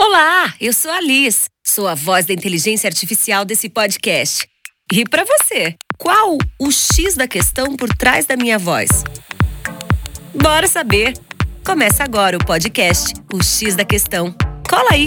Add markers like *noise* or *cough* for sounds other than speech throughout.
Olá, eu sou a Liz. Sou a voz da inteligência artificial desse podcast. E para você, qual o X da questão por trás da minha voz? Bora saber! Começa agora o podcast O X da Questão. Cola aí!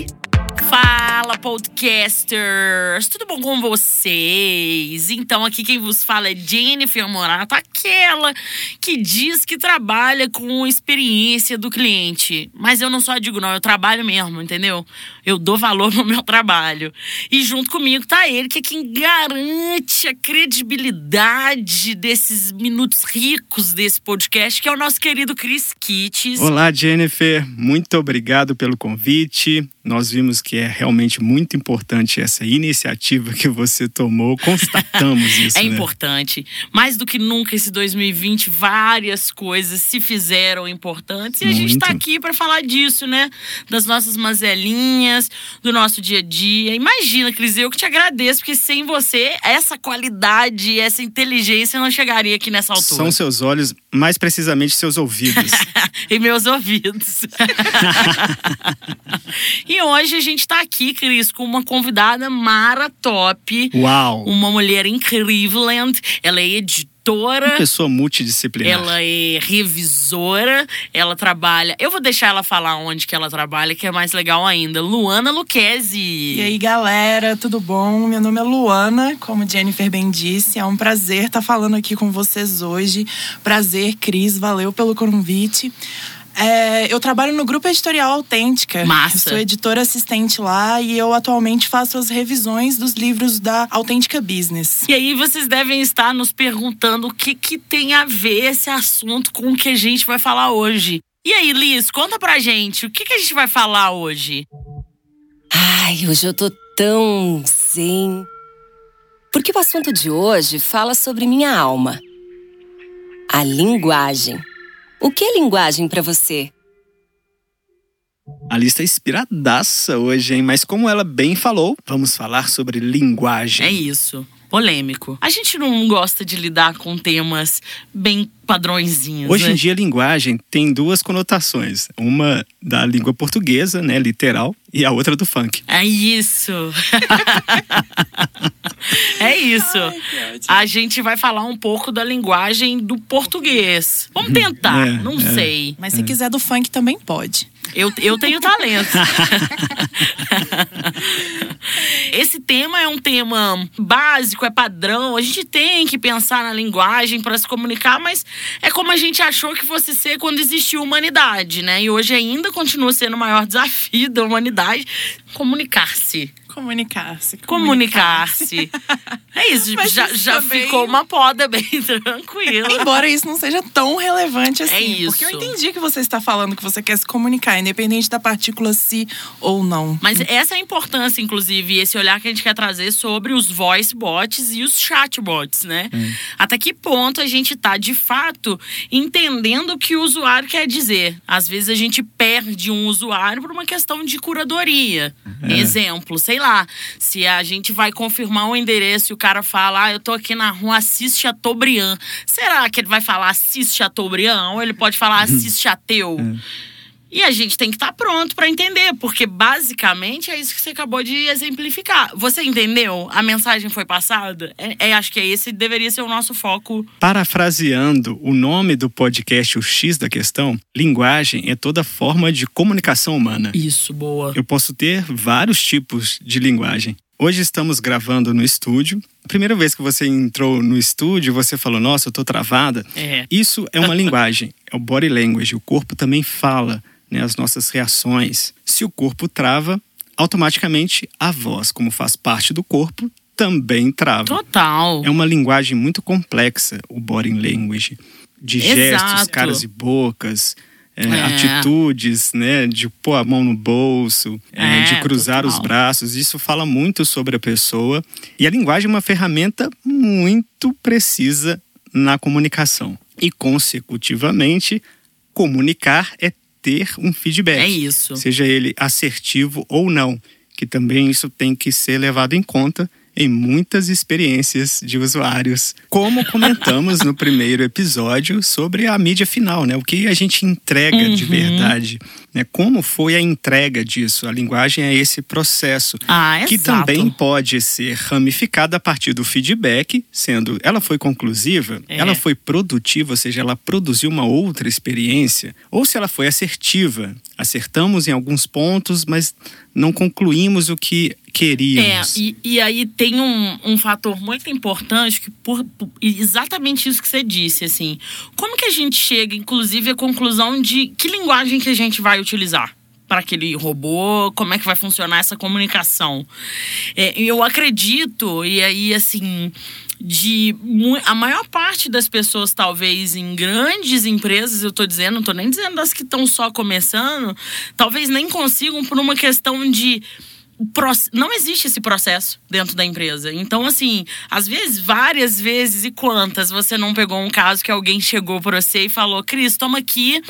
Fala, podcasters! Tudo bom com vocês? Então, aqui quem vos fala é Jennifer Morato, aquela que diz que trabalha com experiência do cliente. Mas eu não só digo, não, eu trabalho mesmo, entendeu? Eu dou valor *laughs* no meu trabalho. E junto comigo tá ele, que é quem garante a credibilidade desses minutos ricos desse podcast, que é o nosso querido Chris Kitts. Olá, Jennifer. Muito obrigado pelo convite. Nós vimos que é realmente muito importante essa iniciativa que você tomou. Constatamos *laughs* isso. é né? importante. Mais do que nunca, esse 2020, várias coisas se fizeram importantes. E a gente tá Muito. aqui para falar disso, né? Das nossas mazelinhas, do nosso dia a dia. Imagina, Cris, eu que te agradeço, porque sem você, essa qualidade, essa inteligência não chegaria aqui nessa altura. São seus olhos, mais precisamente seus ouvidos. *laughs* e meus ouvidos. *laughs* e hoje a gente tá aqui, Cris, com uma convidada mara top. Uau! Uma mulher incrível. Ela é editora. Uma pessoa multidisciplinar. Ela é revisora, ela trabalha. Eu vou deixar ela falar onde que ela trabalha, que é mais legal ainda. Luana Luquezzi. E aí, galera, tudo bom? Meu nome é Luana, como Jennifer bem disse. É um prazer estar falando aqui com vocês hoje. Prazer, Cris, valeu pelo convite. É, eu trabalho no Grupo Editorial Autêntica. Massa. Sou editora assistente lá e eu atualmente faço as revisões dos livros da Autêntica Business. E aí vocês devem estar nos perguntando o que, que tem a ver esse assunto com o que a gente vai falar hoje. E aí, Liz, conta pra gente, o que, que a gente vai falar hoje? Ai, hoje eu tô tão zen. Porque o assunto de hoje fala sobre minha alma. A linguagem. O que é linguagem pra você? A lista é inspiradaça hoje, hein? Mas como ela bem falou, vamos falar sobre linguagem. É isso. Polêmico. A gente não gosta de lidar com temas bem padrõezinhos. Hoje né? em dia, linguagem tem duas conotações. Uma da língua portuguesa, né, literal, e a outra do funk. É isso. *laughs* é isso. A gente vai falar um pouco da linguagem do português. Vamos tentar, É, não é. sei. Mas se quiser do funk também pode. Eu, eu tenho talento. *laughs* Esse tema é um tema básico, é padrão. A gente tem que pensar na linguagem para se comunicar, mas é como a gente achou que fosse ser quando existiu humanidade, né? E hoje ainda continua sendo o maior desafio da humanidade comunicar-se. Comunicar-se. Comunicar-se. É isso, Mas já, isso já também- ficou uma poda bem *laughs* tranquila. Embora isso não seja tão relevante assim. É isso. Porque eu entendi que você está falando que você quer se comunicar, independente da partícula se ou não. Mas essa é a importância, inclusive, esse olhar que a gente quer trazer sobre os voice bots e os chatbots, né? Até que ponto a gente tá, de fato, entendendo o que o usuário quer dizer. Às vezes a gente perde um usuário por uma questão de curadoria. Exemplo, sei lá, se a gente vai confirmar um endereço e o cara fala, ah, eu tô aqui na rua Assis Chateaubriand. Será que ele vai falar Assis Chateaubriand ou ele pode falar Assis Chateu? E a gente tem que estar pronto para entender, porque basicamente é isso que você acabou de exemplificar. Você entendeu? A mensagem foi passada? É, é, acho que é esse deveria ser o nosso foco. Parafraseando o nome do podcast O X da questão, linguagem é toda forma de comunicação humana. Isso, boa. Eu posso ter vários tipos de linguagem. Hoje estamos gravando no estúdio. A primeira vez que você entrou no estúdio, você falou: Nossa, eu tô travada. É. Isso é uma *laughs* linguagem, é o body language. O corpo também fala, né, as nossas reações. Se o corpo trava, automaticamente a voz, como faz parte do corpo, também trava. Total. É uma linguagem muito complexa, o body language. De gestos, Exato. caras e bocas, é, É. atitudes, né? De pôr a mão no bolso, é, É, de cruzar os total. braços. Isso fala muito sobre a pessoa. E a linguagem é uma ferramenta muito precisa na comunicação. E, consecutivamente, comunicar é ter um feedback. É isso. Seja ele assertivo ou não. Que também isso tem que ser levado em conta em muitas experiências de usuários. Como comentamos no primeiro episódio sobre a mídia final, né? O que a gente entrega de Uhum. verdade. Né? Como foi a entrega disso? A linguagem é esse processo. Ah, que exato. também pode ser ramificada a partir do feedback, sendo ela foi conclusiva, É. ela foi produtiva, ou seja, ela produziu uma outra experiência, ou se ela foi assertiva. Acertamos em alguns pontos, mas não concluímos o que É, queríamos. e, e aí tem um, um fator muito importante que por, por- exatamente isso que você disse, assim. Como que a gente chega, inclusive, à conclusão de que linguagem que a gente vai utilizar? Para aquele robô, como é que vai funcionar essa comunicação? É, eu acredito, e aí, assim, de a maior parte das pessoas, talvez em grandes empresas, eu tô dizendo, não tô nem dizendo das que estão só começando, talvez nem consigam por uma questão de não existe esse processo dentro da empresa. Então, assim, às vezes, várias vezes e quantas você não pegou um caso que alguém chegou pra você e falou: Cris, toma aqui.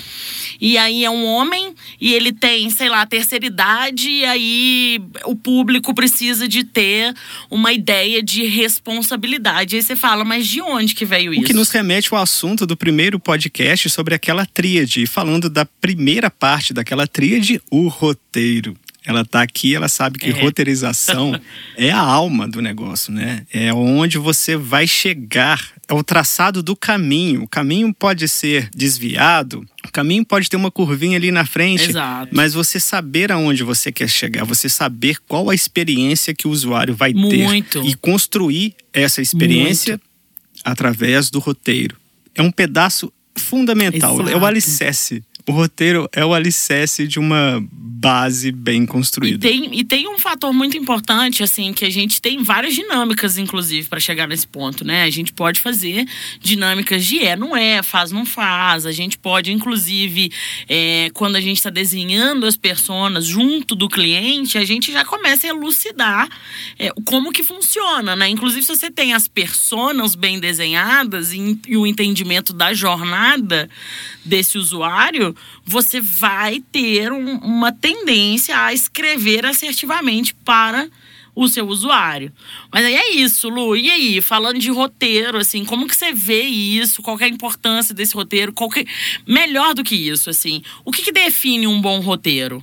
E aí é um homem e ele tem, sei lá, terceira idade, e aí o público precisa de ter uma ideia de responsabilidade. Aí você fala, mas de onde que veio isso? O que nos remete ao assunto do primeiro podcast sobre aquela tríade, falando da primeira parte daquela tríade, o roteiro. Ela tá aqui, ela sabe que É. roteirização é a alma do negócio, né? É onde você vai chegar, é o traçado do caminho. O caminho pode ser desviado, o caminho pode ter uma curvinha ali na frente, Exato. mas você saber aonde você quer chegar, você saber qual a experiência que o usuário vai Muito. ter e construir essa experiência através do roteiro. É um pedaço fundamental, é o Exato. alicerce. O roteiro é o alicerce de uma base bem E construída. tem, e tem um fator muito importante, assim, que a gente tem várias dinâmicas, inclusive, para chegar nesse ponto, né? A gente pode fazer dinâmicas de é, não é, faz, não faz. A gente pode, inclusive, é, quando a gente está desenhando as personas junto do cliente, a gente já começa a elucidar é, como que funciona, né? Inclusive, se você tem as personas bem desenhadas e, e o entendimento da jornada desse usuário, você vai ter um- uma tendência a escrever assertivamente para o seu usuário. Mas aí é isso, Lu. E aí, falando de roteiro, assim, como que você vê isso? Qual é a importância desse roteiro? Qual que... Melhor do que isso, assim, o que, que define um bom roteiro?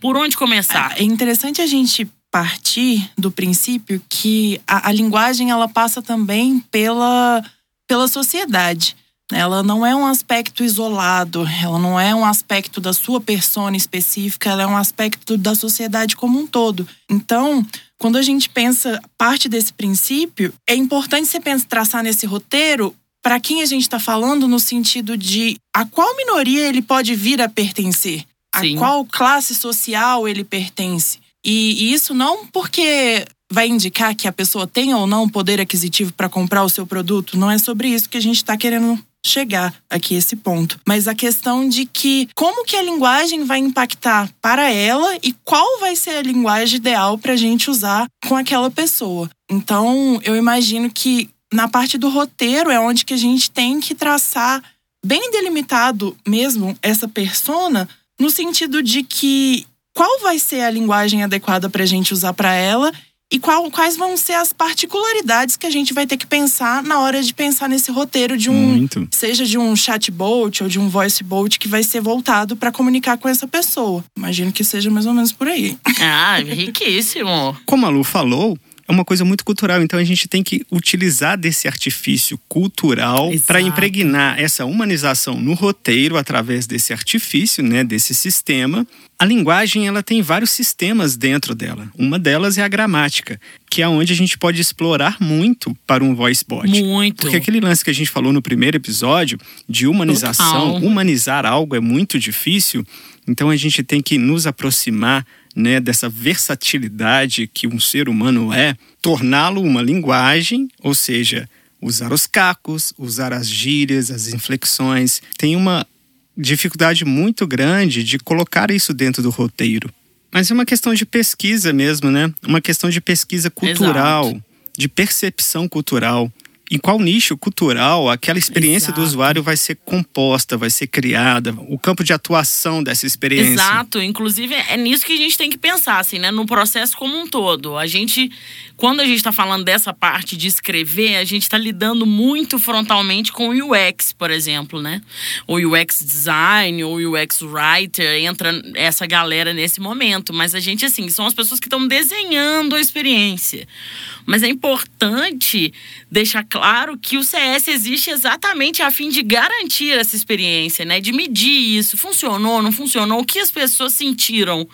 Por onde começar? É interessante a gente partir do princípio que a, a linguagem ela passa também pela, pela sociedade. Ela não é um aspecto isolado, ela não é um aspecto da sua persona específica, ela é um aspecto da sociedade como um todo. Então, quando a gente pensa parte desse princípio, é importante você pensar, traçar nesse roteiro para quem a gente está falando no sentido de a qual minoria ele pode vir a pertencer, a Sim. qual classe social ele pertence. E, e isso não porque vai indicar que a pessoa tem ou não poder aquisitivo para comprar o seu produto, não é sobre isso que a gente está querendo chegar aqui esse ponto, mas a questão de que como que a linguagem vai impactar para ela e qual vai ser a linguagem ideal para a gente usar com aquela pessoa. Então, eu imagino que na parte do roteiro é onde que a gente tem que traçar bem delimitado mesmo essa persona no sentido de que qual vai ser a linguagem adequada para a gente usar para ela e qual- quais vão ser as particularidades que a gente vai ter que pensar na hora de pensar nesse roteiro de um Muito. seja de um chatbot ou de um voicebot que vai ser voltado para comunicar com essa pessoa. Imagino que seja mais ou menos por aí. *laughs* Ah, riquíssimo. Como a Lu falou, é uma coisa muito cultural, então a gente tem que utilizar desse artifício cultural para impregnar essa humanização no roteiro através desse artifício, né, desse sistema. A linguagem ela tem vários sistemas dentro dela. Uma delas é a gramática, que é onde a gente pode explorar muito para um voice bot. Muito. Porque aquele lance que a gente falou no primeiro episódio de humanização, Total. humanizar algo é muito difícil, então a gente tem que nos aproximar né, dessa versatilidade que um ser humano é, torná-lo uma linguagem, ou seja, usar os cacos, usar as gírias, as inflexões. Tem uma dificuldade muito grande de colocar isso dentro do roteiro. Mas é uma questão de pesquisa mesmo, né? Uma questão de pesquisa cultural, Exato. de percepção cultural. Em qual nicho cultural aquela experiência Exato. do usuário vai ser composta, vai ser criada, o campo de atuação dessa experiência. Exato, inclusive é nisso que a gente tem que pensar, assim, né? No processo como um todo. A gente, quando a gente está falando dessa parte de escrever, a gente está lidando muito frontalmente com o UX, por exemplo, né? O UX design, ou UX writer, entra essa galera nesse momento. Mas a gente, assim, são as pessoas que estão desenhando a experiência. Mas é importante deixar claro que o CS existe exatamente a fim de garantir essa experiência, né? De medir isso. Funcionou, não funcionou? O que as pessoas sentiram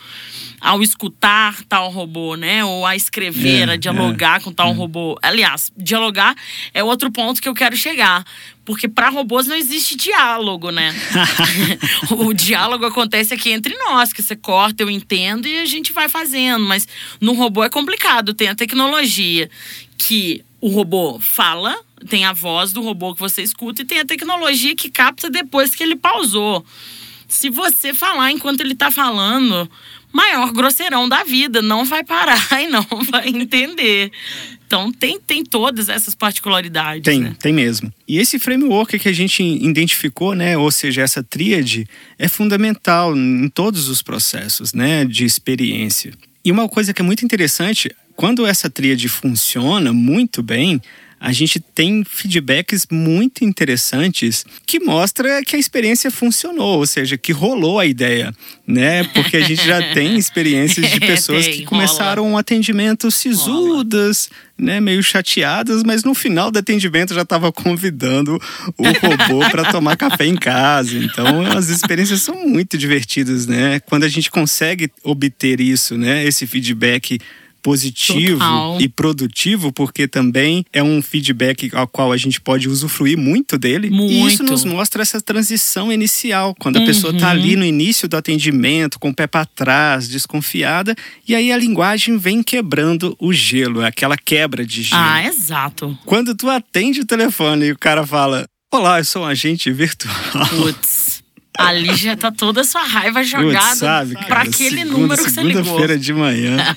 ao escutar tal robô, né? Ou a escrever, É, a dialogar com tal robô. Aliás, dialogar é outro ponto que eu quero chegar. Porque para robôs não existe diálogo, né? *laughs* *laughs* o diálogo acontece aqui entre nós, que você corta, eu entendo e a gente vai fazendo. Mas no robô é complicado. Tem a tecnologia que o robô fala, tem a voz do robô que você escuta e tem a tecnologia que capta depois que ele pausou. Se você falar enquanto ele tá falando, maior grosseirão da vida, não vai parar *laughs* e não vai entender. Então tem, tem todas essas particularidades. Tem, né? tem mesmo. E esse framework que a gente identificou, né, ou seja, essa tríade, é fundamental em todos os processos, né, de experiência. E uma coisa que é muito interessante, quando essa tríade funciona muito bem, a gente tem feedbacks muito interessantes que mostra que a experiência funcionou, ou seja, que rolou a ideia, né? Porque a gente já tem *laughs* experiências de *laughs* pessoas Tem, que rola. começaram um atendimento sisudas, né, meio chateadas, mas no final do atendimento já estava convidando o robô para tomar café em casa. Então, as experiências são muito divertidas, né? Quando a gente consegue obter isso, né, esse feedback positivo Total. e produtivo, porque também é um feedback ao qual a gente pode usufruir muito dele. E isso Muito. nos mostra essa transição inicial, quando a pessoa está ali no início do atendimento, com o pé para trás, desconfiada, e aí a linguagem vem quebrando o gelo, é aquela quebra de gelo. Ah, exato. Quando tu atende o telefone e o cara fala: Olá, eu sou um agente virtual. Putz. Ali já tá toda a sua raiva Putz, jogada sabe, pra aquele segunda- número que você ligou. Segunda-feira de manhã. *laughs*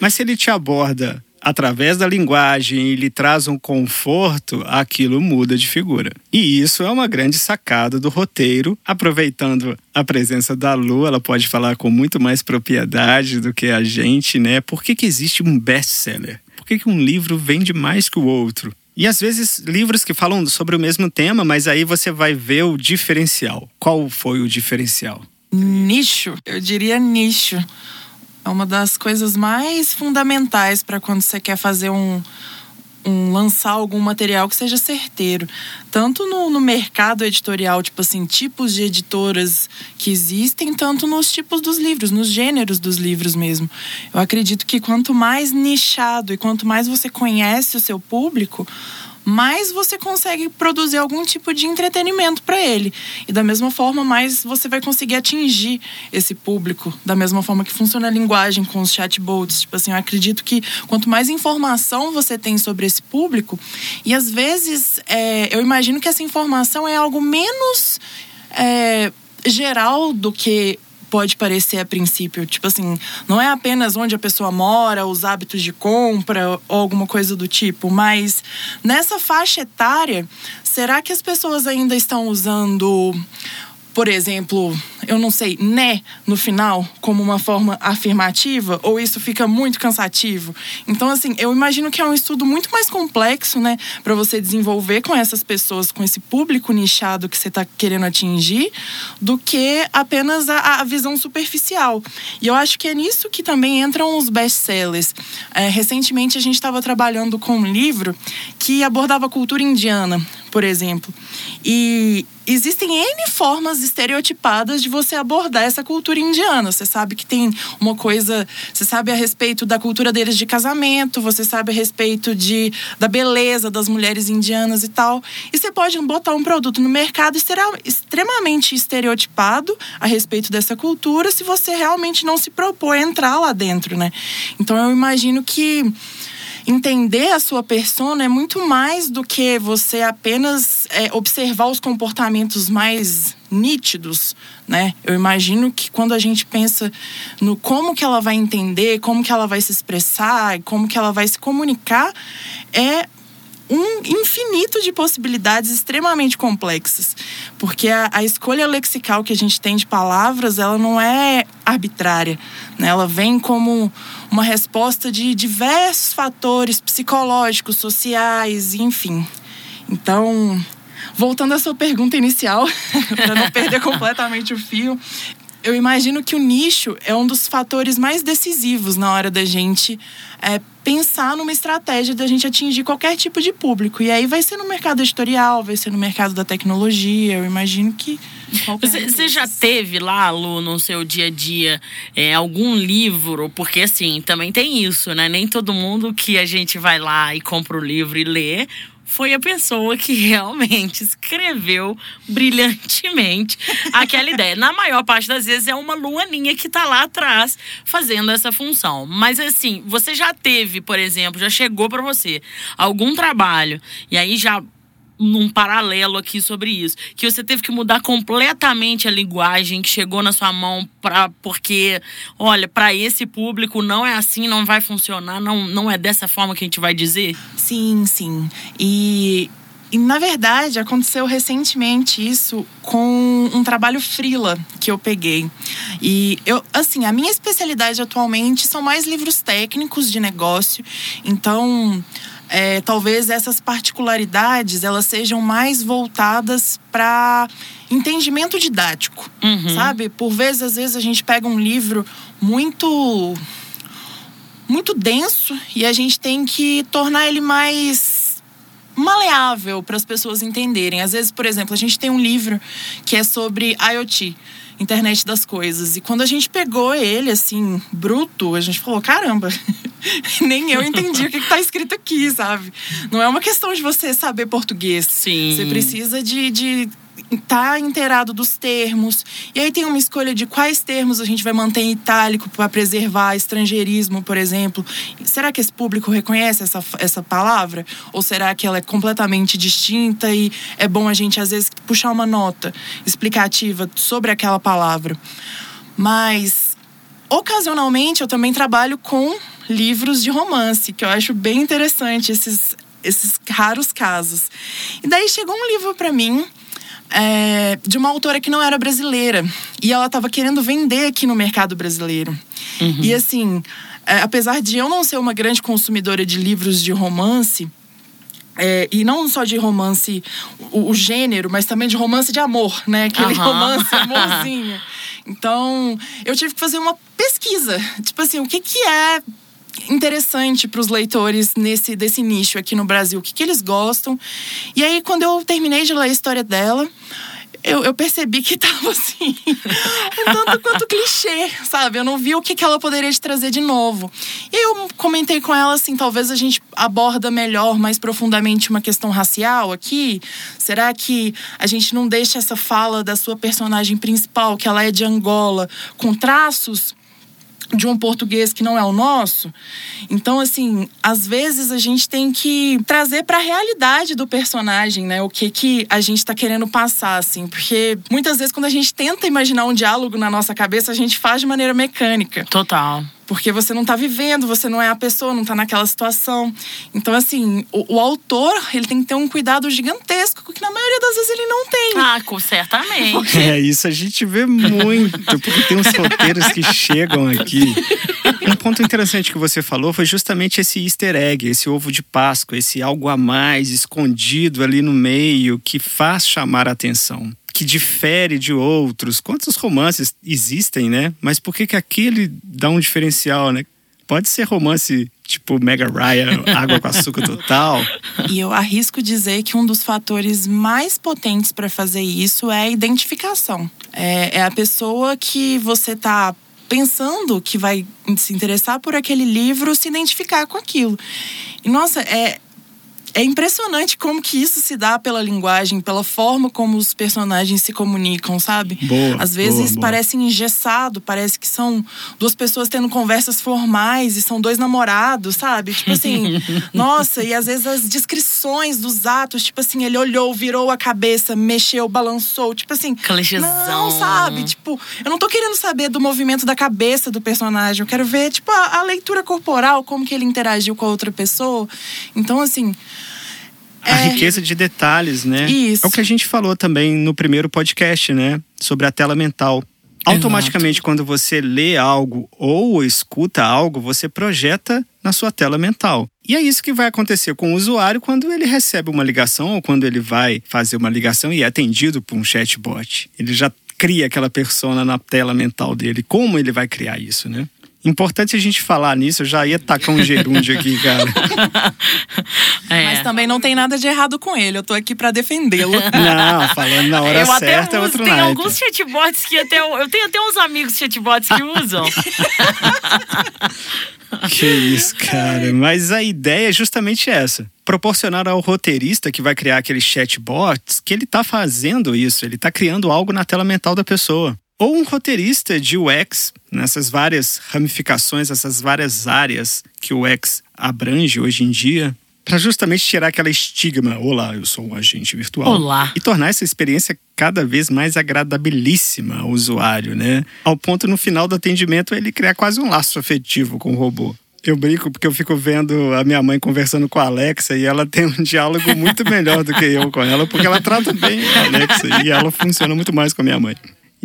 Mas se ele te aborda através da linguagem e lhe traz um conforto, aquilo muda de figura. E isso é uma grande sacada do roteiro. Aproveitando a presença da Lu, ela pode falar com muito mais propriedade do que a gente, né? Por que, que existe um best-seller? Por que, que um livro vende mais que o outro? E às vezes livros que falam sobre o mesmo tema, mas aí você vai ver o diferencial. Qual foi o diferencial? Nicho, eu diria nicho. É uma das coisas mais fundamentais para quando você quer fazer um, um lançar algum material que seja certeiro. Tanto no, no mercado editorial, tipo assim, tipos de editoras que existem, tanto nos tipos dos livros, nos gêneros dos livros mesmo. Eu acredito que quanto mais nichado e quanto mais você conhece o seu público, mais você consegue produzir algum tipo de entretenimento para ele. E da mesma forma, mais você vai conseguir atingir esse público. Da mesma forma que funciona a linguagem com os chatbots. Tipo assim, eu acredito que quanto mais informação você tem sobre esse público, e às vezes é, eu imagino que essa informação é algo menos é, geral do que pode parecer a princípio. Tipo assim, não é apenas onde a pessoa mora, os hábitos de compra ou alguma coisa do tipo, mas nessa faixa etária, será que as pessoas ainda estão usando por exemplo, eu não sei, né, no final, como uma forma afirmativa, ou isso fica muito cansativo? Então, assim, eu imagino que é um estudo muito mais complexo, né, para você desenvolver com essas pessoas, com esse público nichado que você está querendo atingir, do que apenas a, a visão superficial. E eu acho que é nisso que também entram os best-sellers. É, recentemente, a gente estava trabalhando com um livro que abordava a cultura indiana, por exemplo. E existem N formas estereotipadas de você abordar essa cultura indiana. Você sabe que tem uma coisa, você sabe a respeito da cultura deles de casamento, você sabe a respeito de, da beleza das mulheres indianas e tal. E você pode botar um produto no mercado extremamente estereotipado a respeito dessa cultura se você realmente não se propor a entrar lá dentro, né? Então eu imagino que entender a sua persona é muito mais do que você apenas é, observar os comportamentos mais nítidos, né? Eu imagino que quando a gente pensa no como que ela vai entender, como que ela vai se expressar, como que ela vai se comunicar, é um infinito de possibilidades extremamente complexas. Porque a, a, escolha lexical que a gente tem de palavras, ela não é arbitrária. Né? Ela vem como uma resposta de diversos fatores psicológicos, sociais, enfim. Então, voltando à sua pergunta inicial, *laughs* para não perder *laughs* completamente o fio, eu imagino que o nicho é um dos fatores mais decisivos na hora da gente é, pensar numa estratégia da gente atingir qualquer tipo de público. E aí vai ser no mercado editorial, vai ser no mercado da tecnologia, eu imagino que. Você, você já teve lá, Lu, no seu dia a dia, é, algum livro? Porque assim, também tem isso, né? Nem todo mundo que a gente vai lá e compra o livro e lê foi a pessoa que realmente escreveu brilhantemente aquela *laughs* ideia. Na maior parte das vezes é uma luaninha que está lá atrás fazendo essa função. Mas assim, você já teve, por exemplo, já chegou para você algum trabalho e aí já num paralelo aqui sobre isso, que você teve que mudar completamente a linguagem que chegou na sua mão para porque, olha, para esse público não é assim, não vai funcionar, não não é dessa forma que a gente vai dizer? Sim, sim. E e, na verdade, aconteceu recentemente isso com um trabalho frila que eu peguei. E eu, assim, a minha especialidade atualmente são mais livros técnicos de negócio. Então, é, talvez essas particularidades elas sejam mais voltadas para entendimento didático, uhum. sabe? Por vezes, às vezes a gente pega um livro muito muito denso e a gente tem que tornar ele mais maleável para as pessoas entenderem. Às vezes, por exemplo, a gente tem um livro que é sobre IoT, internet das coisas. E quando a gente pegou ele, assim, bruto, a gente falou: caramba, *laughs* nem eu entendi o que está escrito aqui, sabe? Não é uma questão de você saber português. Sim. Você precisa de, de tá inteirado dos termos. E aí tem uma escolha de quais termos a gente vai manter em itálico para preservar estrangeirismo, por exemplo. Será que esse público reconhece essa, essa palavra? Ou será que ela é completamente distinta e é bom a gente, às vezes, puxar uma nota explicativa sobre aquela palavra? Mas, ocasionalmente, eu também trabalho com livros de romance, que eu acho bem interessante esses, esses raros casos. E daí chegou um livro para mim é, de uma autora que não era brasileira. E ela estava querendo vender aqui no mercado brasileiro. Uhum. E assim, é, apesar de eu não ser uma grande consumidora de livros de romance, é, e não só de romance, o, o, gênero, mas também de romance de amor, né? Aquele uhum. romance *laughs* amorzinho. Então, eu tive que fazer uma pesquisa. Tipo assim, o que, que é interessante para os leitores nesse desse nicho aqui no Brasil, o que, que eles gostam. E aí, quando eu terminei de ler a história dela, eu, eu, percebi que *laughs* tava assim, tanto quanto clichê, sabe? Eu não vi o que, que ela poderia te trazer de novo. E eu comentei com ela assim: talvez a gente aborda melhor, mais profundamente, uma questão racial aqui. Será que a gente não deixa essa fala da sua personagem principal, que ela é de Angola, com traços de um português que não é o nosso. Então, assim, às vezes a gente tem que trazer para a realidade do personagem, né? O que que a gente está querendo passar, assim, porque muitas vezes quando a gente tenta imaginar um diálogo na nossa cabeça, a gente faz de maneira mecânica. Total. Porque você não está vivendo, você não é a pessoa, não está naquela situação. Então, assim, o, o, autor, ele tem que ter um cuidado gigantesco, que na maioria das vezes ele não tem. Ah, certamente. Porque... É, isso a gente vê muito, porque tem uns roteiros que chegam aqui. Um ponto interessante que você falou foi justamente esse easter egg, esse ovo de Páscoa, esse algo a mais escondido ali no meio que faz chamar a atenção que difere de outros. Quantos romances existem, né? Mas por que que aquele dá um diferencial, né? Pode ser romance tipo Mega Ryan, *laughs* Água com Açúcar Total. E eu arrisco dizer que um dos fatores mais potentes para fazer isso é a identificação. É, é a pessoa que você está pensando que vai se interessar por aquele livro se identificar com aquilo. E nossa, é, é impressionante como que isso se dá pela linguagem, pela forma como os personagens se comunicam, sabe? Boa, Às vezes boa, boa. parece engessado, parece que são duas pessoas tendo conversas formais e são dois namorados, sabe? Tipo assim, *laughs* nossa, e às vezes as descrições dos atos, tipo assim, ele olhou, virou a cabeça, mexeu, balançou, tipo assim. Clichêzão. Não, sabe? Tipo, eu não tô querendo saber do movimento da cabeça do personagem, eu quero ver, tipo, a, a leitura corporal, como que ele interagiu com a outra pessoa. Então, assim. A é- riqueza de detalhes, né? Isso. É o que a gente falou também no primeiro podcast, né? Sobre a tela mental. Automaticamente, quando você lê algo ou escuta algo, você projeta na sua tela mental. E é isso que vai acontecer com o usuário quando ele recebe uma ligação ou quando ele vai fazer uma ligação e é atendido por um chatbot. Ele já cria aquela persona na tela mental dele. Como ele vai criar isso, né? Importante a gente falar nisso, eu já ia tacar um gerúndio aqui, cara. *laughs* É. Mas também não tem nada de errado com ele, eu tô aqui pra defendê-lo. *laughs* Não, falando na hora eu até certa é uso, outro tem naipe. alguns chatbots que até eu, eu tenho até uns amigos chatbots que usam. *laughs* Que isso, cara. Mas a ideia é justamente essa. Proporcionar ao roteirista que vai criar aqueles chatbots que ele tá fazendo isso, ele tá criando algo na tela mental da pessoa. Ou um roteirista de UX, nessas várias ramificações, essas várias áreas que o UX abrange hoje em dia, para justamente tirar aquela estigma, olá, eu sou um agente virtual. Olá. E tornar essa experiência cada vez mais agradabilíssima ao usuário, né? Ao ponto no final do atendimento ele criar quase um laço afetivo com o robô. Eu brinco porque eu fico vendo a minha mãe conversando com a Alexa e ela *laughs* tem um diálogo muito melhor do que eu com ela, porque ela trata bem a Alexa e ela funciona muito mais com a minha mãe.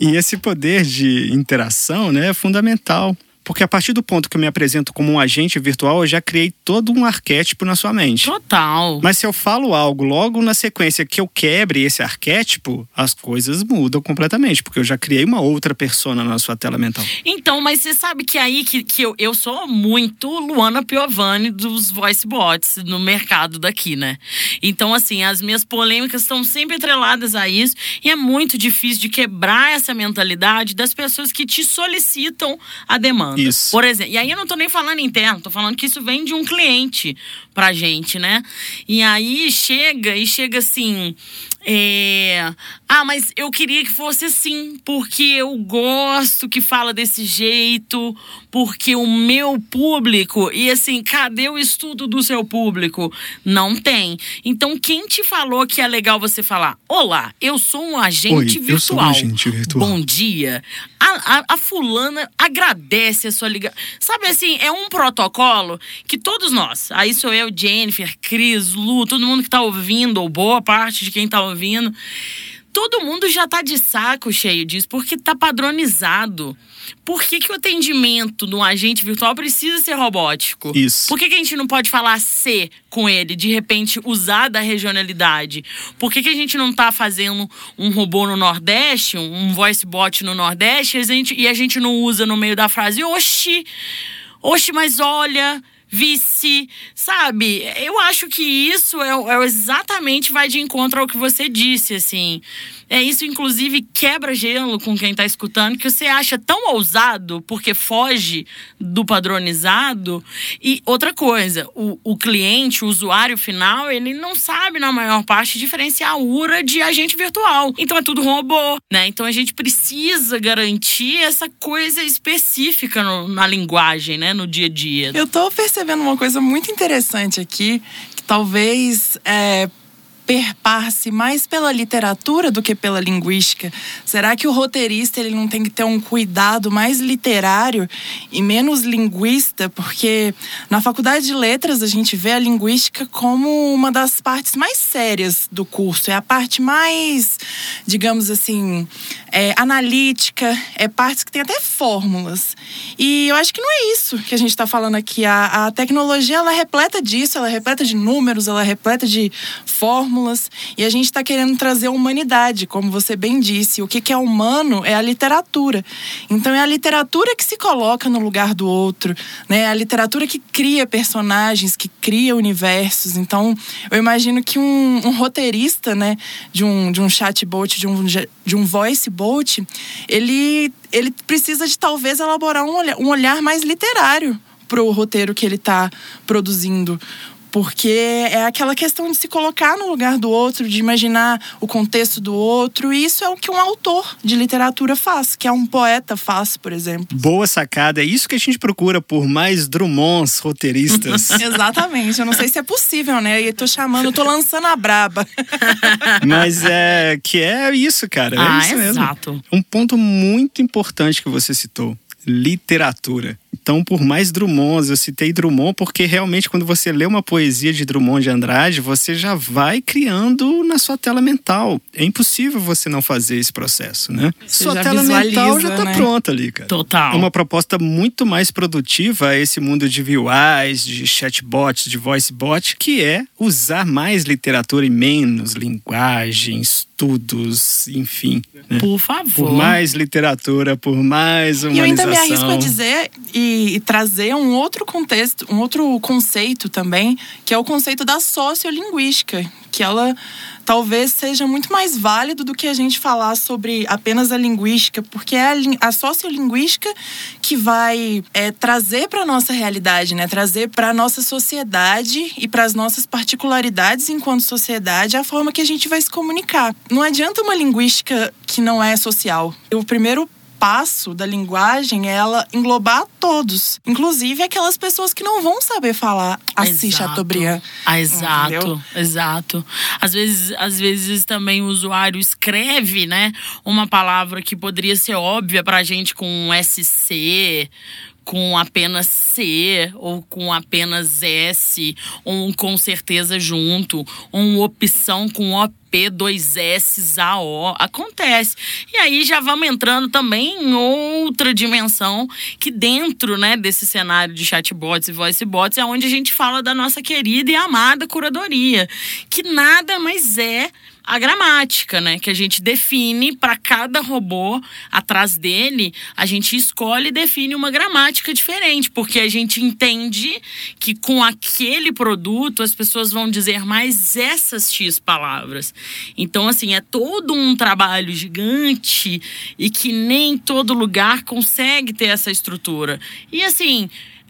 E esse poder de interação né, é fundamental. Porque a partir do ponto que eu me apresento como um agente virtual, eu já criei todo um arquétipo na sua mente. Total. Mas se eu falo algo logo na sequência que eu quebre esse arquétipo, as coisas mudam completamente, porque eu já criei uma outra persona na sua tela mental. Então, mas você sabe que aí que, que eu, eu sou muito Luana Piovani dos voice bots no mercado daqui, né? Então, assim, as minhas polêmicas estão sempre atreladas a isso e é muito difícil de quebrar essa mentalidade das pessoas que te solicitam a demanda. Isso. Por exemplo, e aí eu não tô nem falando interno, tô falando que isso vem de um cliente pra gente, né? E aí chega e chega assim. é, Ah, mas eu queria que fosse assim, porque eu gosto que fala desse jeito, porque o meu público. E assim, cadê o estudo do seu público? Não tem. Então, quem te falou que é legal você falar: Olá, eu sou um agente Oi, virtual. eu sou um agente virtual." Bom dia. A, a, a fulana agradece a sua ligação. Sabe assim, é um protocolo que todos nós, aí sou eu, Jennifer, Cris, Lu, todo mundo que tá ouvindo, ou boa parte de quem tá ouvindo, todo mundo já tá de saco cheio disso, porque tá padronizado. Por que, que o atendimento de um agente virtual precisa ser robótico? Isso. Por que, que a gente não pode falar C com ele, de repente usar da regionalidade? Por que, que a gente não tá fazendo um robô no Nordeste, um voice bot no Nordeste, e a gente, e a gente não usa no meio da frase, oxi, oxi, mas olha. Vice, sabe? Eu acho que isso é, é exatamente vai de encontro ao que você disse, assim. É isso, inclusive, quebra gelo com quem tá escutando, que você acha tão ousado porque foge do padronizado. E outra coisa, o, o cliente, o usuário final, ele não sabe, na maior parte, diferenciar a URA de agente virtual. Então é tudo robô, né? Então a gente precisa garantir essa coisa específica no- na linguagem, né? No dia a dia. Eu tô percebendo uma coisa muito interessante aqui, que talvez é, perpasse mais pela literatura do que pela linguística. Será que o roteirista ele não tem que ter um cuidado mais literário e menos linguista? Porque na faculdade de letras a gente vê a linguística como uma das partes mais sérias do curso. É a parte mais, digamos assim, é, analítica, é partes que tem até fórmulas. E eu acho que não é isso que a gente está falando aqui. A, a tecnologia ela é repleta disso, ela é repleta de números, ela é repleta de fórmulas. E a gente está querendo trazer a humanidade, como você bem disse. O que, é humano é a literatura. Então é a literatura que se coloca no lugar do outro, né? É a literatura que cria personagens, que cria universos. Então eu imagino que um, um roteirista, né, de um, de um chatbot, de um, de um voice bot, ele, ele precisa de talvez elaborar um olhar, um olhar mais literário para o roteiro que ele está produzindo. Porque é aquela questão de se colocar no lugar do outro, de imaginar o contexto do outro. E isso é o que um autor de literatura faz, que é um poeta faz, por exemplo. Boa sacada. É isso que a gente procura por mais Drummonds roteiristas. *laughs* Exatamente. Eu não sei se é possível, né? E tô chamando, tô lançando a braba. *laughs* Mas é que é isso, cara. É ah, isso mesmo. exato. Um ponto muito importante que você citou: literatura. Então, por mais Drummond, eu citei Drummond porque realmente quando você lê uma poesia de Drummond de Andrade, você já vai criando na sua tela mental. É impossível você não fazer esse processo, né? Você sua tela mental já tá né? pronta ali, cara. Total. É uma proposta muito mais produtiva a esse mundo de VUIs, de chatbots, de voice bot, que é usar mais literatura e menos linguagem, estudos, enfim. né? Por favor. Por mais literatura, por mais E eu humanização. ainda me arrisco a dizer e, e trazer um outro contexto, um outro conceito também, que é o conceito da sociolinguística, que ela talvez seja muito mais válido do que a gente falar sobre apenas a linguística, porque é a, a sociolinguística que vai é, trazer para a nossa realidade, né? trazer para a nossa sociedade e para as nossas particularidades enquanto sociedade a forma que a gente vai se comunicar. Não adianta uma linguística que não é social. O primeiro passo da linguagem é ela englobar todos, inclusive aquelas pessoas que não vão saber falar assim. Chateaubriand. Ah, exato, Entendeu? exato. Às vezes, às vezes também o usuário escreve, né, uma palavra que poderia ser óbvia pra gente com um SC, com apenas C ou com apenas S, ou um com certeza junto, ou uma opção com OP, dois S, AO. Acontece. E aí já vamos entrando também em outra dimensão que dentro, né, desse cenário de chatbots e voicebots é onde a gente fala da nossa querida e amada curadoria, que nada mais é a gramática, né? Que a gente define para cada robô atrás dele, a gente escolhe e define uma gramática diferente, porque a gente entende que com aquele produto as pessoas vão dizer mais essas X palavras. Então, assim, é todo um trabalho gigante e que nem todo lugar consegue ter essa estrutura. E assim.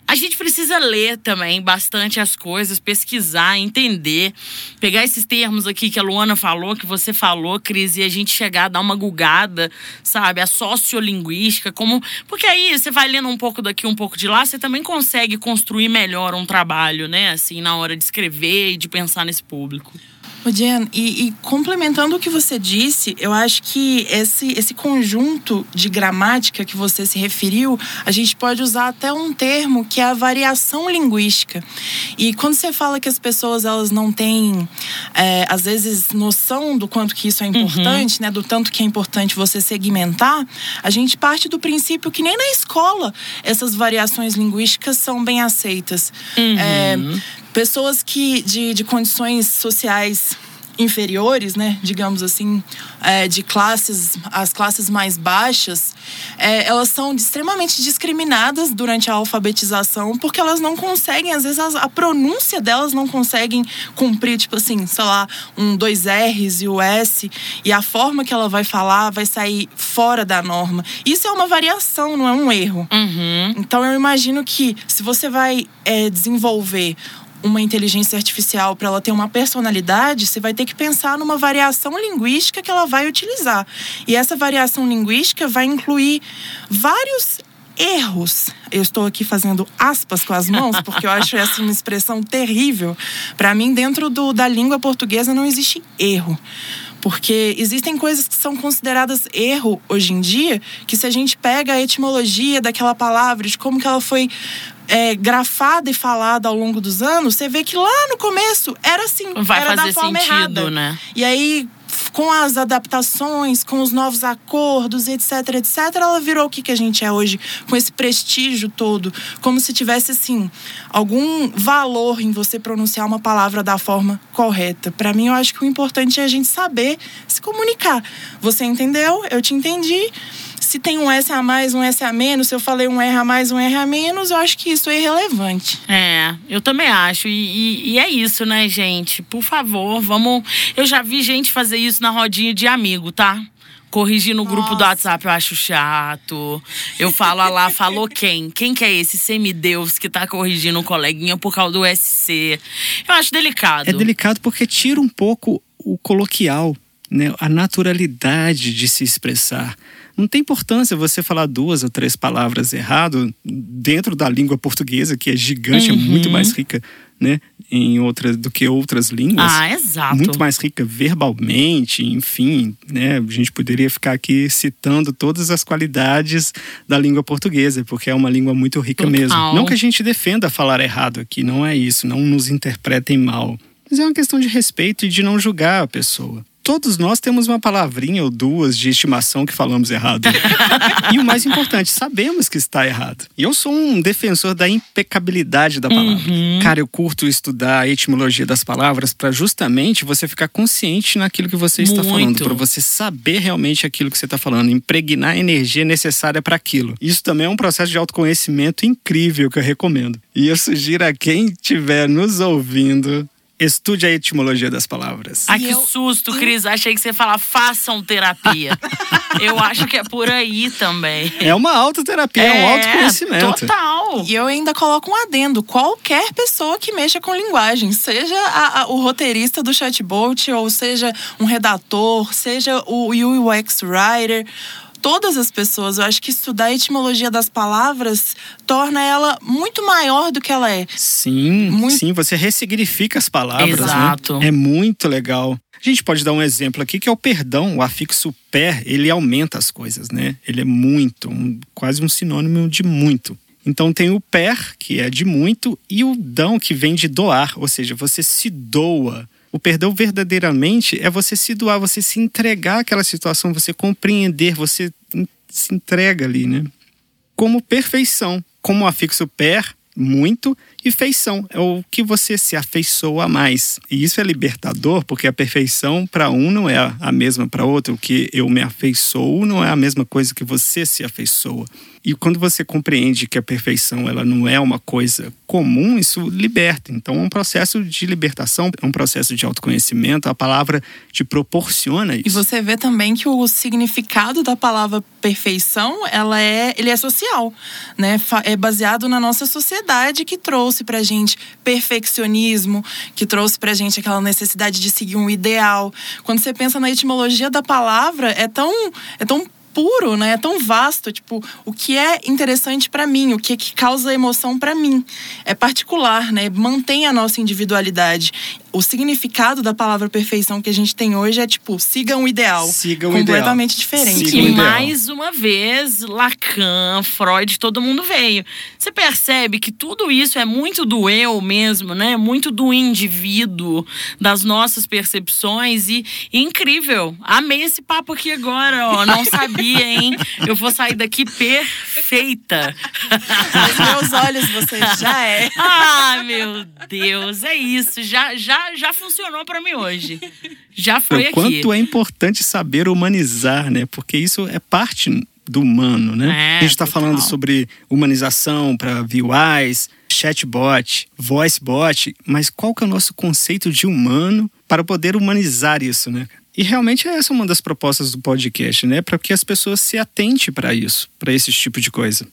A gente precisa ler também bastante as coisas, pesquisar, entender, pegar esses termos aqui que a Luana falou, que você falou, Cris, e a gente chegar, dar uma gulgada, sabe? A sociolinguística, como. Porque aí você vai lendo um pouco daqui, um pouco de lá, você também consegue construir melhor um trabalho, né? Assim, na hora de escrever e de pensar nesse público. Ô, Jen, e, e complementando o que você disse, eu acho que esse, esse conjunto de gramática que você se referiu, a gente pode usar até um termo que é a variação linguística. E quando você fala que as pessoas elas não têm, é, às vezes, noção do quanto que isso é importante, né, do tanto que é importante você segmentar, a gente parte do princípio que nem na escola essas variações linguísticas são bem aceitas. É, pessoas que de, de condições sociais inferiores, né, digamos assim, é, de classes, as classes mais baixas, é, elas são extremamente discriminadas durante a alfabetização porque elas não conseguem, às vezes as- a pronúncia delas não conseguem cumprir, tipo assim, sei lá, um dois R's e o S e a forma que ela vai falar vai sair fora da norma. Isso é uma variação, não é um erro. Uhum. Então eu imagino que se você vai é, desenvolver uma inteligência artificial para ela ter uma personalidade, você vai ter que pensar numa variação linguística que ela vai utilizar. E essa variação linguística vai incluir vários erros. Eu estou aqui fazendo aspas com as mãos, porque eu acho essa uma expressão terrível. Para mim, dentro do, da língua portuguesa não existe erro. Porque existem coisas que são consideradas erro hoje em dia, que se a gente pega a etimologia daquela palavra, de como que ela foi é, grafada e falada ao longo dos anos, você vê que lá no começo era assim, Vai era da forma sentido, errada. né? E aí, com as adaptações, com os novos acordos, etc, etc, ela virou o que, que a gente é hoje, com esse prestígio todo, como se tivesse, assim, algum valor em você pronunciar uma palavra da forma correta. Para mim, eu acho que o importante é a gente saber se comunicar. Você entendeu? Eu te entendi. Se tem um S a mais, um S a menos, se eu falei um R a mais, um R a menos, eu acho que isso é irrelevante. É, eu também acho. E, e- e é isso, né, gente? Por favor, vamos. Eu já vi gente fazer isso na rodinha de amigo, tá? Corrigir no grupo do Nossa. WhatsApp eu acho chato. Eu falo, ah lá, *laughs* falou quem? Quem que é esse semideus que tá corrigindo o coleguinha por causa do SC? Eu acho delicado. É delicado porque tira um pouco o coloquial, né? a naturalidade de se expressar. Não tem importância você falar duas ou três palavras errado dentro da língua portuguesa, que é gigante, é muito Uhum. mais rica né? em outras do que outras línguas. Ah, exato. Muito mais rica verbalmente, enfim, né? A gente poderia ficar aqui citando todas as qualidades da língua portuguesa, porque é uma língua muito rica Total. mesmo. Não que a gente defenda falar errado aqui, não é isso, não nos interpretem mal. Mas é uma questão de respeito e de não julgar a pessoa. Todos nós temos uma palavrinha ou duas de estimação que falamos errado. *laughs* e o mais importante, sabemos que está errado. E eu sou um defensor da impecabilidade da palavra. Uhum. Cara, eu curto estudar a etimologia das palavras para justamente você ficar consciente naquilo que você está falando, Muito. para você saber realmente aquilo que você está falando, impregnar a energia necessária para aquilo. Isso também é um processo de autoconhecimento incrível que eu recomendo. E eu sugiro a quem estiver nos ouvindo, estude a etimologia das palavras. Ai, que susto, Cris. Achei que você ia falar, façam terapia. *laughs* eu acho que é por aí também. É uma autoterapia, é, um autoconhecimento. Total. E eu ainda coloco um adendo: qualquer pessoa que mexa com linguagem, seja a- a- o roteirista do chatbot, ou seja um redator, seja o UX writer. Todas as pessoas, eu acho que estudar a etimologia das palavras torna ela muito maior do que ela é. Sim, Muito- sim, você ressignifica as palavras, Exato. né? É muito legal. A gente pode dar um exemplo aqui que é o perdão, o afixo per, ele aumenta as coisas, né? Ele é muito, um- quase um sinônimo de muito. Então tem o per, que é de muito, e o dão, que vem de doar, ou seja, você se doa. O perdão verdadeiramente é você se doar, você se entregar àquela situação, você compreender, você se entrega ali, né? como perfeição, como afixo per, muito, e feição, é o que você se afeiçoa mais. E isso é libertador, porque a perfeição para um não é a mesma para outro. O que eu me afeiçoo não é a mesma coisa que você se afeiçoa. E quando você compreende que a perfeição ela não é uma coisa comum, isso liberta. Então é um processo de libertação, é um processo de autoconhecimento. A palavra te proporciona isso. E você vê também que o significado da palavra perfeição, ela é, ele é social, né? É baseado na nossa sociedade que trouxe pra gente perfeccionismo, que trouxe pra gente aquela necessidade de seguir um ideal. Quando você pensa na etimologia da palavra, é tão é tão puro, né? É tão vasto, tipo, o que é interessante pra mim, o que que causa emoção pra mim. É particular, né? Mantém a nossa individualidade. O significado da palavra perfeição que a gente tem hoje é tipo, siga um ideal. Siga um completamente ideal. diferente. Siga um ideal. mais uma vez, Lacan, Freud, todo mundo veio. Você percebe que tudo isso é muito do eu mesmo, né? Muito do indivíduo, das nossas percepções e, e incrível. Amei esse papo aqui agora, ó. Não *laughs* sabia, hein? Eu vou sair daqui perfeita. Nos meus olhos você já é. Ah, meu Deus, é isso. Já, já, já funcionou pra mim hoje. Já foi o aqui. quanto é importante saber humanizar, né? Porque isso é parte do humano, né? É, a gente está falando sobre humanização para VUIs, chatbot, voicebot, mas qual que é o nosso conceito de humano para poder humanizar isso, né? E realmente essa é uma das propostas do podcast, né? Para que as pessoas se atentem para isso, para esse tipo de coisa.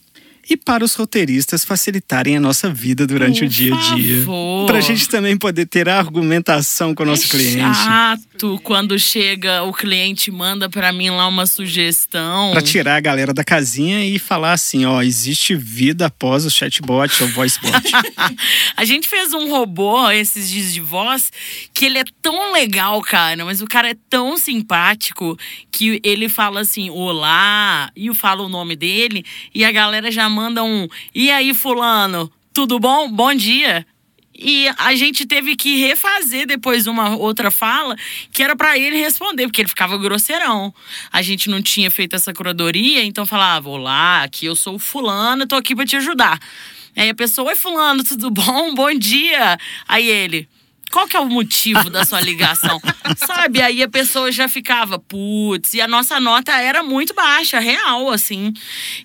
E para os roteiristas facilitarem a nossa vida durante Por o dia a dia. Para a gente também poder ter argumentação com o nosso é cliente. chato quando chega, o cliente manda pra mim lá uma sugestão. Pra tirar a galera da casinha e falar assim, ó, existe vida após o chatbot ou voicebot. *laughs* *laughs* a gente fez um robô esses dias de voz que ele é tão legal, cara, mas o cara é tão simpático que ele fala assim, olá, e eu falo o nome dele, e a galera já manda um, e aí, fulano, tudo bom? Bom dia. E a gente teve que refazer depois uma outra fala que era pra ele responder, porque ele ficava grosseirão. A gente não tinha feito essa curadoria, então falava: Olá, aqui eu sou o fulano, tô aqui pra te ajudar. Aí a pessoa: Oi, fulano, tudo bom? Bom dia. Aí ele. Qual que é o motivo da sua ligação? *laughs* Sabe? Aí a pessoa já ficava, putz, e a nossa nota era muito baixa, real, assim.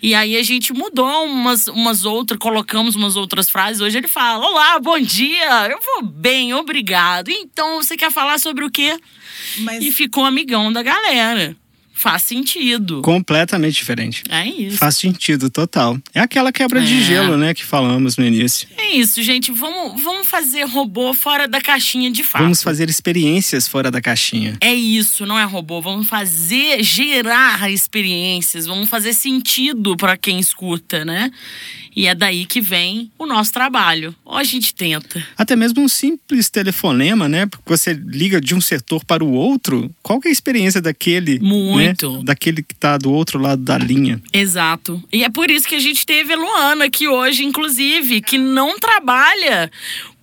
E aí a gente mudou umas, umas outras, colocamos umas outras frases. Hoje ele fala: Olá, bom dia, eu vou bem, obrigado. Então, você quer falar sobre o quê? Mas E ficou amigão da galera. Faz sentido. Completamente diferente. É isso. Faz sentido, total. É aquela quebra de É. gelo, né, que falamos no início. É isso, gente. Vamos, vamos fazer robô fora da caixinha de fato. Vamos fazer experiências fora da caixinha. É isso, não é robô. Vamos fazer gerar experiências, vamos fazer sentido para quem escuta, né? E é daí que vem o nosso trabalho. Ou a gente tenta. Até mesmo um simples telefonema, né? Porque você liga de um setor para o outro. Qual que é a experiência daquele? Muito. né, Daquele que tá do outro lado da linha. Exato. E é por isso que a gente teve a Luana aqui hoje, inclusive, que não trabalha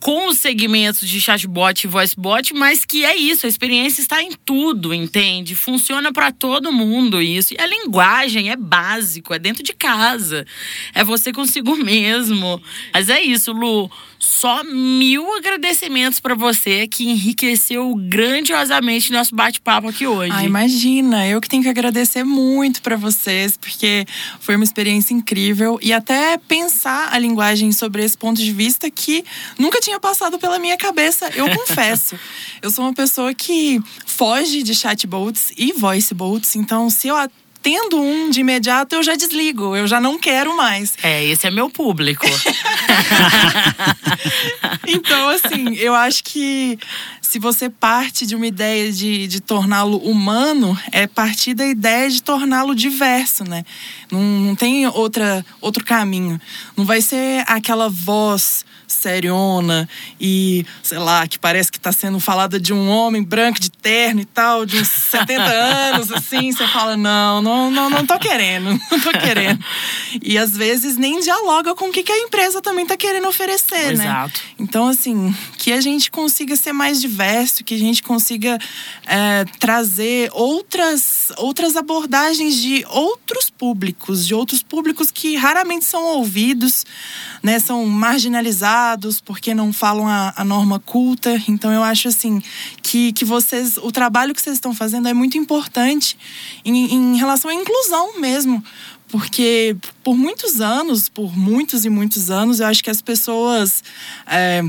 com os segmentos de chatbot e voicebot, mas que é isso, a experiência está em tudo, entende? Funciona para todo mundo isso. E a linguagem é básico, é dentro de casa. É você consigo *laughs* mesmo. Mas é isso, Lu. Só mil agradecimentos para você que enriqueceu grandiosamente nosso bate-papo aqui hoje. Ah, imagina, eu que tenho que agradecer muito pra vocês, porque foi uma experiência incrível e até pensar a linguagem sobre esse ponto de vista que nunca passado pela minha cabeça, eu *laughs* confesso. Eu sou uma pessoa que foge de chatbots e voicebots, então se eu atendo um de imediato, eu já desligo, eu já não quero mais. É, esse é meu público. *laughs* Então, assim, eu acho que se você parte de uma ideia de, de torná-lo humano, é partir da ideia de torná-lo diverso, né? Não, não tem outra, outro caminho. Não vai ser aquela voz seriona e, sei lá, que parece que tá sendo falada de um homem branco de terno e tal, de uns 70 *laughs* anos, assim. Você fala, não, não, não, não tô querendo, não tô querendo. E às vezes nem dialoga com o que, que a empresa também tá querendo oferecer, né? Exato. Então, assim, que a gente consiga ser mais diverso, que a gente consiga é, trazer outras, outras abordagens de outros públicos, de outros públicos que raramente são ouvidos, né? São marginalizados porque não falam a, a norma culta. Então, eu acho, assim, que, que vocês, o trabalho que vocês estão fazendo é muito importante em, em relação à inclusão mesmo. Porque por muitos anos, por muitos e muitos anos, eu acho que as pessoas é,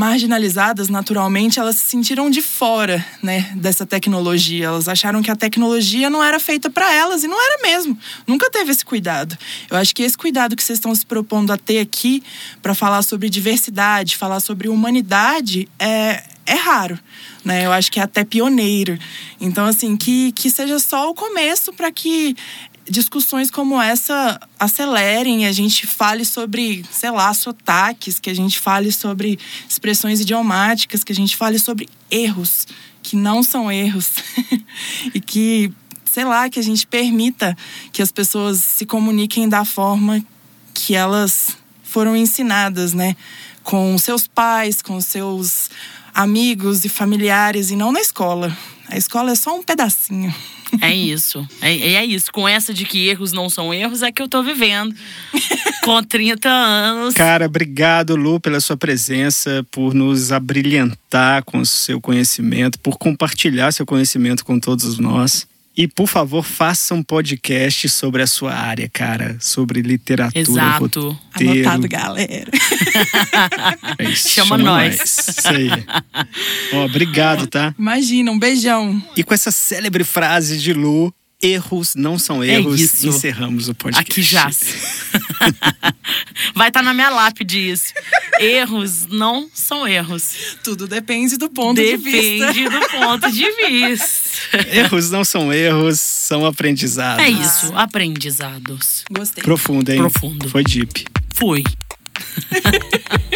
marginalizadas naturalmente, elas se sentiram de fora, né, dessa tecnologia. Elas acharam que a tecnologia não era feita para elas e não era mesmo. Nunca teve esse cuidado. Eu acho que esse cuidado que vocês estão se propondo a ter aqui para falar sobre diversidade, falar sobre humanidade, é, é raro. Né? Eu acho que é até pioneiro. Então, assim, que, que seja só o começo para que discussões como essa acelerem, a gente fale sobre, sei lá, sotaques, que a gente fale sobre expressões idiomáticas, que a gente fale sobre erros, que não são erros. *laughs* e que, sei lá, que a gente permita que as pessoas se comuniquem da forma que elas foram ensinadas, né? Com seus pais, com seus amigos e familiares, e não na escola. A escola é só um pedacinho. É isso. É, é isso. Com essa de que erros não são erros, é que eu tô vivendo. *laughs* Com 30 anos. Cara, obrigado, Lu, pela sua presença, por nos abrilhantar com o seu conhecimento, por compartilhar seu conhecimento com todos nós. E, por favor, faça um podcast sobre a sua área, cara. Sobre literatura, Exato. roteiro. Anotado, galera. É isso, Chama nós. Isso aí. Ó, obrigado, tá? Imagina, um beijão. E com essa célebre frase de Lu, erros não são erros, isso. encerramos o podcast. Aqui já. *laughs* Vai estar na minha lápide isso. Erros não são erros. Tudo depende do ponto de vista. Depende do ponto de vista. *laughs* Erros não são erros, são aprendizados. É isso, aprendizados. Gostei. Profundo, hein? Profundo. Foi deep. Fui. *laughs*